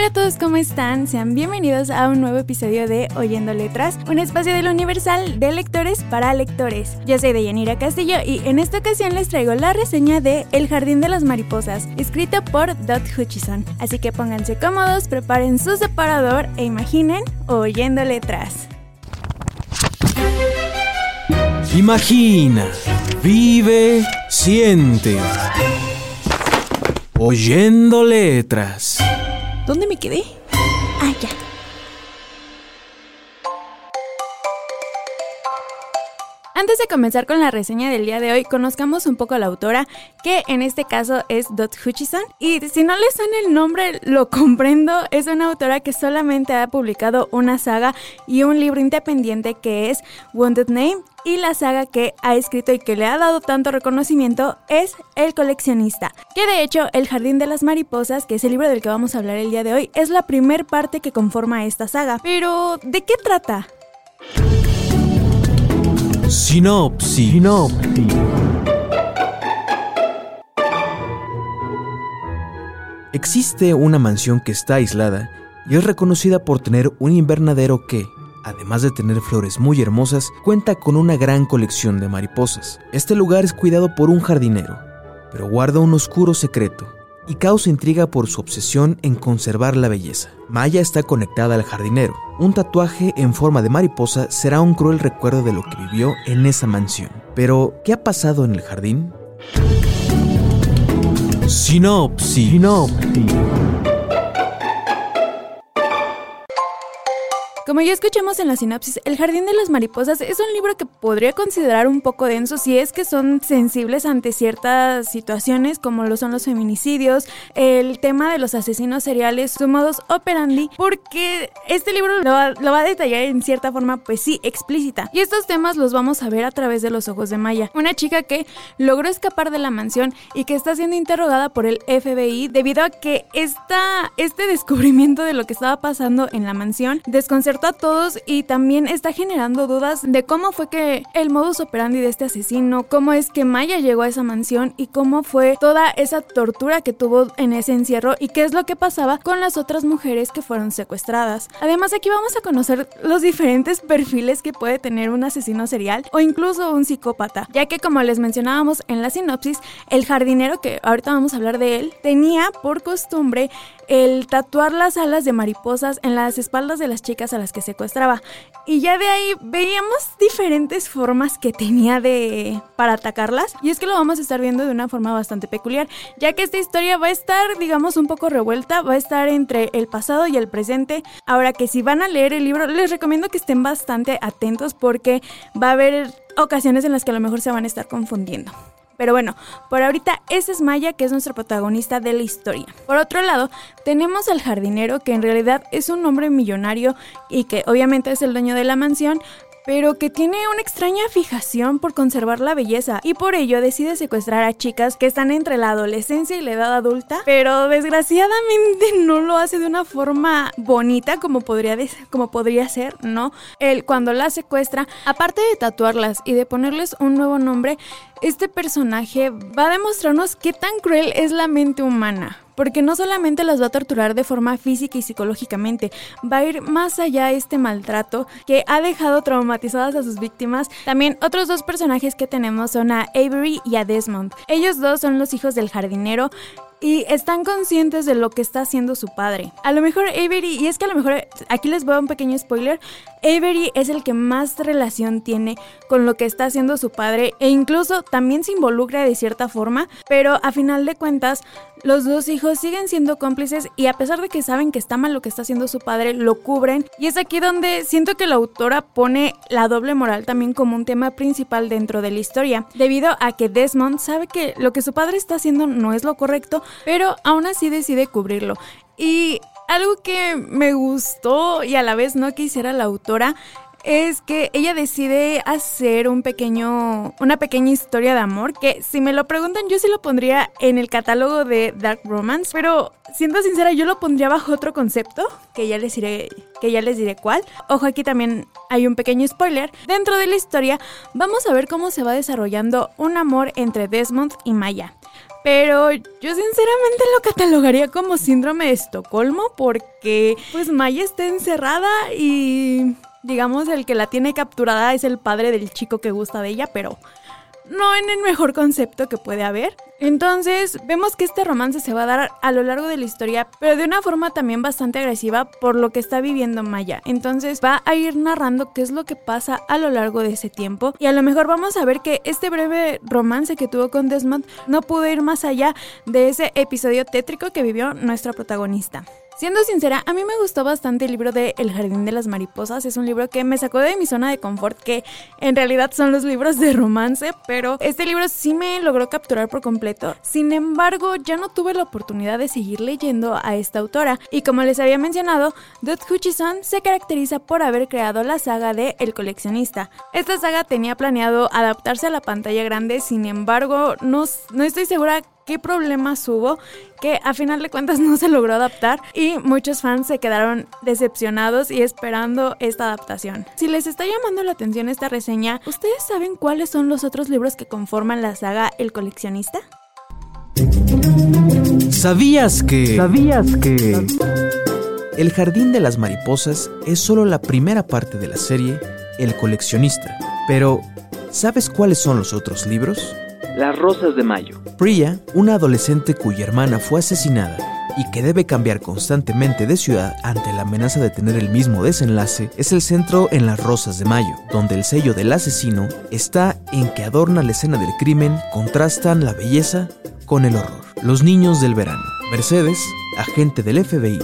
Hola a todos, ¿cómo están? Sean bienvenidos a un nuevo episodio de Oyendo Letras, un espacio del Universal de lectores para lectores. Yo soy Deyanira Castillo y en esta ocasión les traigo la reseña de El Jardín de las Mariposas, escrito por Dot Hutchison. Así que pónganse cómodos, preparen su separador e imaginen Oyendo Letras. Imagina, vive, siente. Oyendo letras. ¿Dónde me quedé? Ah, ya. Antes de comenzar con la reseña del día de hoy, conozcamos un poco a la autora, que en este caso es Dot Hutchison. Y si no les suena el nombre, lo comprendo. Es una autora que solamente ha publicado una saga y un libro independiente que es Wounded Name. Y la saga que ha escrito y que le ha dado tanto reconocimiento es El coleccionista. Que de hecho, El Jardín de las Mariposas, que es el libro del que vamos a hablar el día de hoy, es la primer parte que conforma esta saga. Pero, ¿de qué trata? Sinopsis. Existe una mansión que está aislada y es reconocida por tener un invernadero que, además de tener flores muy hermosas, cuenta con una gran colección de mariposas. Este lugar es cuidado por un jardinero, pero guarda un oscuro secreto y causa intriga por su obsesión en conservar la belleza. Maya está conectada al jardinero. Un tatuaje en forma de mariposa será un cruel recuerdo de lo que vivió en esa mansión. Pero, ¿qué ha pasado en el jardín? Sinopsis. Como ya escuchamos en la sinopsis, El Jardín de las Mariposas es un libro que podría considerar un poco denso si es que son sensibles ante ciertas situaciones como lo son los feminicidios, el tema de los asesinos seriales, su modus operandi, porque este libro lo va, a detallar en cierta forma, pues sí, explícita. Y estos temas los vamos a ver a través de los ojos de Maya, una chica que logró escapar de la mansión y que está siendo interrogada por el FBI debido a que este descubrimiento de lo que estaba pasando en la mansión desconcertó a todos y también está generando dudas de cómo fue que el modus operandi de este asesino, cómo es que Maya llegó a esa mansión y cómo fue toda esa tortura que tuvo en ese encierro y qué es lo que pasaba con las otras mujeres que fueron secuestradas. Además aquí vamos a conocer los diferentes perfiles que puede tener un asesino serial o incluso un psicópata, ya que como les mencionábamos en la sinopsis, el jardinero que ahorita vamos a hablar de él tenía por costumbre el tatuar las alas de mariposas en las espaldas de las chicas a las que secuestraba. Y ya de ahí veíamos diferentes formas que tenía de para atacarlas. Y es que lo vamos a estar viendo de una forma bastante peculiar, ya que esta historia va a estar, digamos, un poco revuelta, va a estar entre el pasado y el presente. Ahora que si van a leer el libro, les recomiendo que estén bastante atentos porque va a haber ocasiones en las que a lo mejor se van a estar confundiendo. Pero bueno, por ahorita ese es Maya, que es nuestro protagonista de la historia. Por otro lado, tenemos al jardinero, que en realidad es un hombre millonario y que obviamente es el dueño de la mansión, pero que tiene una extraña fijación por conservar la belleza y por ello decide secuestrar a chicas que están entre la adolescencia y la edad adulta, pero desgraciadamente no lo hace de una forma bonita como podría, como podría ser, ¿no? Él cuando las secuestra, aparte de tatuarlas y de ponerles un nuevo nombre, este personaje va a demostrarnos qué tan cruel es la mente humana porque no solamente las va a torturar de forma física y psicológicamente, va a ir más allá este maltrato que ha dejado traumatizadas a sus víctimas. También otros dos personajes que tenemos son a Avery y a Desmond. Ellos dos son los hijos del jardinero y están conscientes de lo que está haciendo su padre. A lo mejor Avery, y es que a lo mejor aquí les voy a un pequeño spoiler, Avery es el que más relación tiene con lo que está haciendo su padre e incluso también se involucra de cierta forma, pero a final de cuentas Los dos hijos siguen siendo cómplices y a pesar de que saben que está mal lo que está haciendo su padre, lo cubren. Y es aquí donde siento que la autora pone la doble moral también como un tema principal dentro de la historia, debido a que Desmond sabe que lo que su padre está haciendo no es lo correcto, pero aún así decide cubrirlo. Y algo que me gustó y a la vez no quisiera la autora es que ella decide hacer un pequeño, una pequeña historia de amor que si me lo preguntan yo sí lo pondría en el catálogo de Dark Romance, pero siendo sincera yo lo pondría bajo otro concepto que ya les diré, que ya les diré cuál. Ojo aquí también hay un pequeño spoiler. Dentro de la historia vamos a ver cómo se va desarrollando un amor entre Desmond y Maya. Pero yo sinceramente lo catalogaría como síndrome de Estocolmo porque pues Maya está encerrada y digamos el que la tiene capturada es el padre del chico que gusta de ella, pero no en el mejor concepto que puede haber. Entonces, vemos que este romance se va a dar a lo largo de la historia, pero de una forma también bastante agresiva por lo que está viviendo Maya. Entonces, va a ir narrando qué es lo que pasa a lo largo de ese tiempo y a lo mejor vamos a ver que este breve romance que tuvo con Desmond no pudo ir más allá de ese episodio tétrico que vivió nuestra protagonista. Siendo sincera, a mí me gustó bastante el libro de El Jardín de las Mariposas. Es un libro que me sacó de mi zona de confort, que en realidad son los libros de romance, pero este libro sí me logró capturar por completo. Sin embargo, ya no tuve la oportunidad de seguir leyendo a esta autora. Y como les había mencionado, Dot Hutchison se caracteriza por haber creado la saga de El coleccionista. Esta saga tenía planeado adaptarse a la pantalla grande, sin embargo, no, no estoy segura qué problemas hubo que a final de cuentas no se logró adaptar y muchos fans se quedaron decepcionados y esperando esta adaptación. Si les está llamando la atención esta reseña, ¿ustedes saben cuáles son los otros libros que conforman la saga El coleccionista? ¿Sabías que... ¿Sabías que... El Jardín de las Mariposas es solo la primera parte de la serie El coleccionista. Pero, ¿sabes cuáles son los otros libros? Las Rosas de Mayo. Priya, una adolescente cuya hermana fue asesinada y que debe cambiar constantemente de ciudad ante la amenaza de tener el mismo desenlace, es el centro en Las Rosas de Mayo, donde el sello del asesino está en que adorna la escena del crimen, contrastan la belleza con el horror. Los niños del verano. Mercedes, agente del FBI,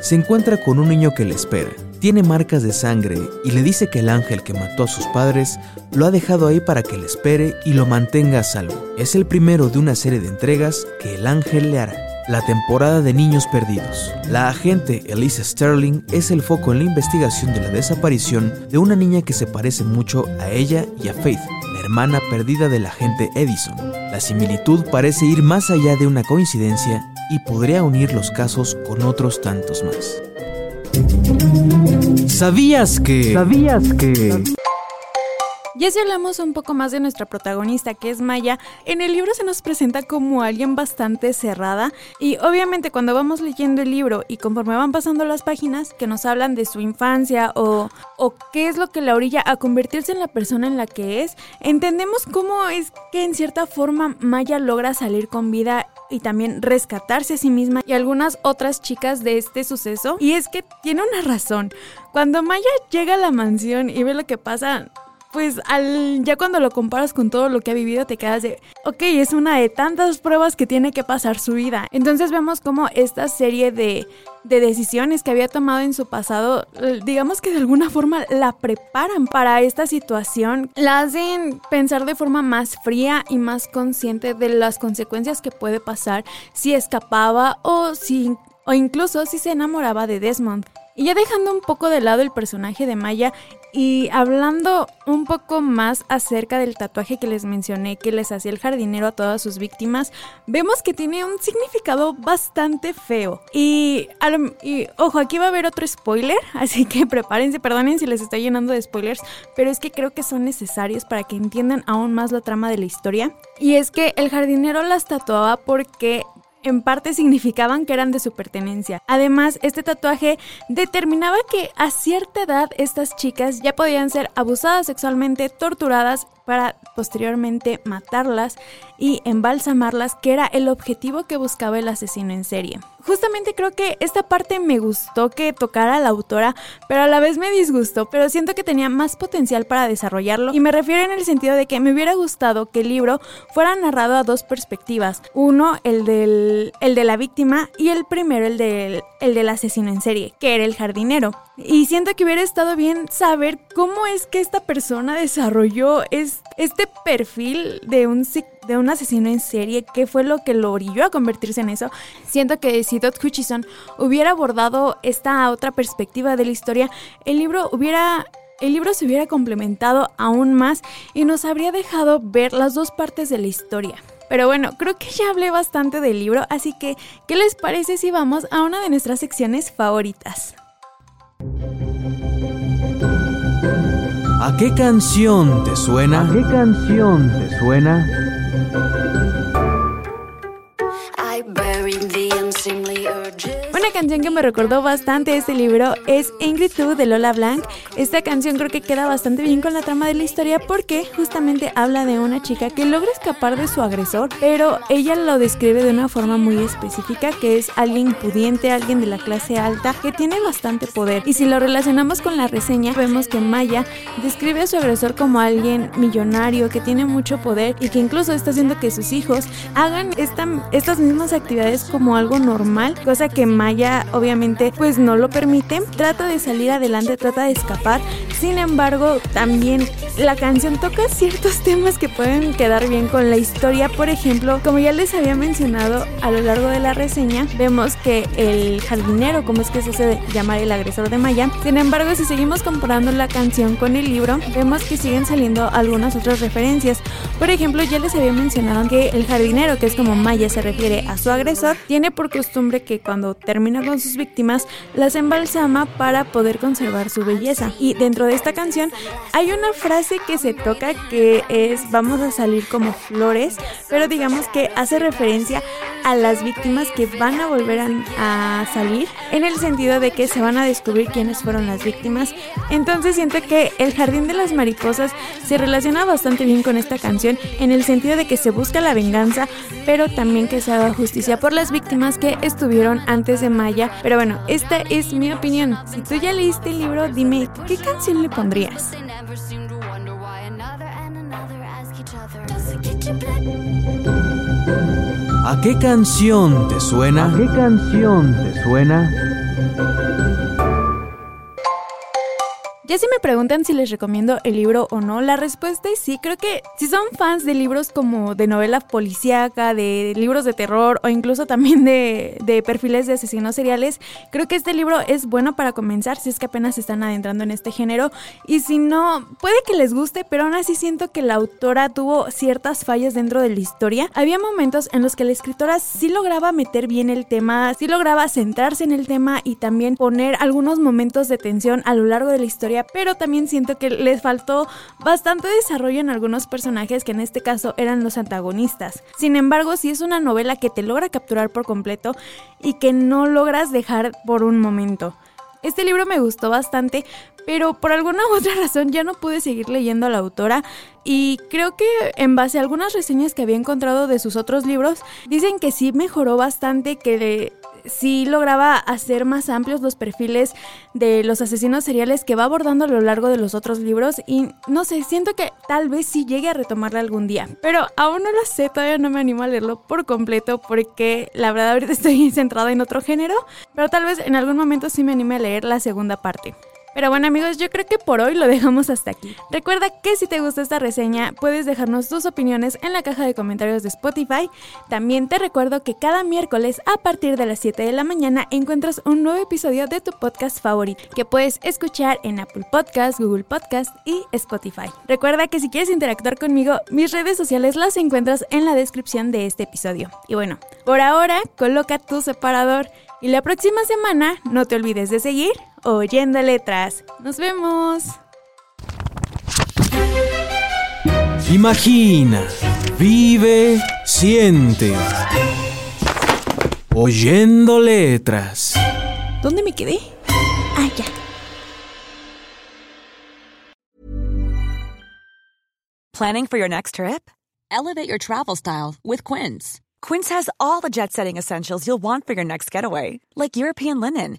se encuentra con un niño que le espera. Tiene marcas de sangre y le dice que el ángel que mató a sus padres lo ha dejado ahí para que le espere y lo mantenga a salvo. Es el primero de una serie de entregas que el ángel le hará. La temporada de Niños Perdidos. La agente Elisa Sterling es el foco en la investigación de la desaparición de una niña que se parece mucho a ella y a Faith, la hermana perdida del agente Edison. La similitud parece ir más allá de una coincidencia y podría unir los casos con otros tantos más. ¿Sabías que... ¿Sabías que... Ya si hablamos un poco más de nuestra protagonista, que es Maya, en el libro se nos presenta como alguien bastante cerrada y obviamente cuando vamos leyendo el libro y conforme van pasando las páginas que nos hablan de su infancia o, o qué es lo que la orilla a convertirse en la persona en la que es, entendemos cómo es que en cierta forma Maya logra salir con vida y también rescatarse a sí misma y algunas otras chicas de este suceso. Y es que tiene una razón. Cuando Maya llega a la mansión y ve lo que pasa, pues al, ya cuando lo comparas con todo lo que ha vivido te quedas de, ok, es una de tantas pruebas que tiene que pasar su vida. Entonces vemos como esta serie de, de decisiones que había tomado en su pasado, eh, digamos que de alguna forma la preparan para esta situación, la hacen pensar de forma más fría y más consciente de las consecuencias que puede pasar si escapaba o si o incluso si se enamoraba de Desmond. Y ya dejando un poco de lado el personaje de Maya y hablando un poco más acerca del tatuaje que les mencioné que les hacía el jardinero a todas sus víctimas, vemos que tiene un significado bastante feo. Y, ojo, aquí va a haber otro spoiler, así que prepárense, perdonen si les estoy llenando de spoilers, pero es que creo que son necesarios para que entiendan aún más la trama de la historia. Y es que el jardinero las tatuaba porque en parte significaban que eran de su pertenencia. Además, este tatuaje determinaba que a cierta edad estas chicas ya podían ser abusadas sexualmente, torturadas para posteriormente matarlas y embalsamarlas, que era el objetivo que buscaba el asesino en serie. Justamente creo que esta parte me gustó que tocara la autora, pero a la vez me disgustó, pero siento que tenía más potencial para desarrollarlo y me refiero en el sentido de que me hubiera gustado que el libro fuera narrado a dos perspectivas, uno el del el de la víctima y el primero el del el del asesino en serie, que era el jardinero. Y siento que hubiera estado bien saber cómo es que esta persona desarrolló este perfil de un, de un asesino en serie, qué fue lo que lo orilló a convertirse en eso. Siento que si Dot Hutchison hubiera abordado esta otra perspectiva de la historia, el libro hubiera el libro se hubiera complementado aún más y nos habría dejado ver las dos partes de la historia. Pero bueno, creo que ya hablé bastante del libro, así que, ¿qué les parece si vamos a una de nuestras secciones favoritas? ¿A qué canción te suena? ¿A qué canción te suena? Una canción que me recordó bastante este libro es Angry Too de Lola Blanc. Esta canción creo que queda bastante bien con la trama de la historia porque justamente habla de una chica que logra escapar de su agresor, pero ella lo describe de una forma muy específica que es alguien pudiente, alguien de la clase alta que tiene bastante poder. Y si lo relacionamos con la reseña, vemos que Maya describe a su agresor como alguien millonario que tiene mucho poder y que incluso está haciendo que sus hijos hagan esta, estas mismas actividades como algo normal, cosa que Maya obviamente pues no lo permite. Trata de salir adelante, trata de escapar. Sin embargo, también la canción toca ciertos temas que pueden quedar bien con la historia. Por ejemplo, como ya les había mencionado a lo largo de la reseña, vemos que el jardinero, como es que se hace llamar el agresor de Maya. Sin embargo, si seguimos comparando la canción con el libro, vemos que siguen saliendo algunas otras referencias. Por ejemplo, ya les había mencionado que el jardinero, que es como Maya se refiere a su agresor, tiene por costumbre que cuando termina con sus víctimas, las embalsama para poder conservar su belleza. Y dentro de esta canción hay una frase que se toca que es vamos a salir como flores, pero digamos que hace referencia a las víctimas que van a volver a, a salir, en el sentido de que se van a descubrir quiénes fueron las víctimas. Entonces siento que El Jardín de las Mariposas se relaciona bastante bien con esta canción, en el sentido de que se busca la venganza, pero también que se haga justicia por las víctimas que estuvieron antes de Pero bueno, esta es mi opinión. Si tú ya leíste el libro, dime, ¿qué canción le pondrías? ¿A qué canción te suena? ¿A qué canción te suena? Ya si me preguntan si les recomiendo el libro o no, la respuesta es sí. Creo que si son fans de libros como de novela policíaca, de libros de terror o incluso también de, de, perfiles de asesinos seriales, creo que este libro es bueno para comenzar si es que apenas se están adentrando en este género. Y si no, puede que les guste, pero aún así siento que la autora tuvo ciertas fallas dentro de la historia. Había momentos en los que la escritora sí lograba meter bien el tema, sí lograba centrarse en el tema y también poner algunos momentos de tensión a lo largo de la historia pero también siento que les faltó bastante desarrollo en algunos personajes que en este caso eran los antagonistas. Sin embargo, si es una novela que te logra capturar por completo y que no logras dejar por un momento. Este libro me gustó bastante, pero por alguna u otra razón ya no pude seguir leyendo a la autora y creo que en base a algunas reseñas que había encontrado de sus otros libros, dicen que sí mejoró bastante, que sí lograba hacer más amplios los perfiles de los asesinos seriales que va abordando a lo largo de los otros libros y no sé, siento que tal vez sí llegue a retomarla algún día, pero aún no lo sé, todavía no me animo a leerlo por completo porque la verdad ahorita estoy centrada en otro género, pero tal vez en algún momento sí me anime a leer la segunda parte. Pero bueno amigos, yo creo que por hoy lo dejamos hasta aquí. Recuerda que si te gusta esta reseña, puedes dejarnos tus opiniones en la caja de comentarios de Spotify. También te recuerdo que cada miércoles a partir de las 7 de la mañana encuentras un nuevo episodio de tu podcast favorito que puedes escuchar en Apple Podcast, Google Podcast y Spotify. Recuerda que si quieres interactuar conmigo, mis redes sociales las encuentras en la descripción de este episodio. Y bueno, por ahora, coloca tu separador. Y la próxima semana no te olvides de seguir oyendo letras. Nos vemos. Imagina, vive, siente. Oyendo letras. ¿Dónde me quedé? Ah, ya. Planning for your next trip? Elevate your travel style with Quince. Quince has all the jet setting essentials you'll want for your next getaway, like European linen,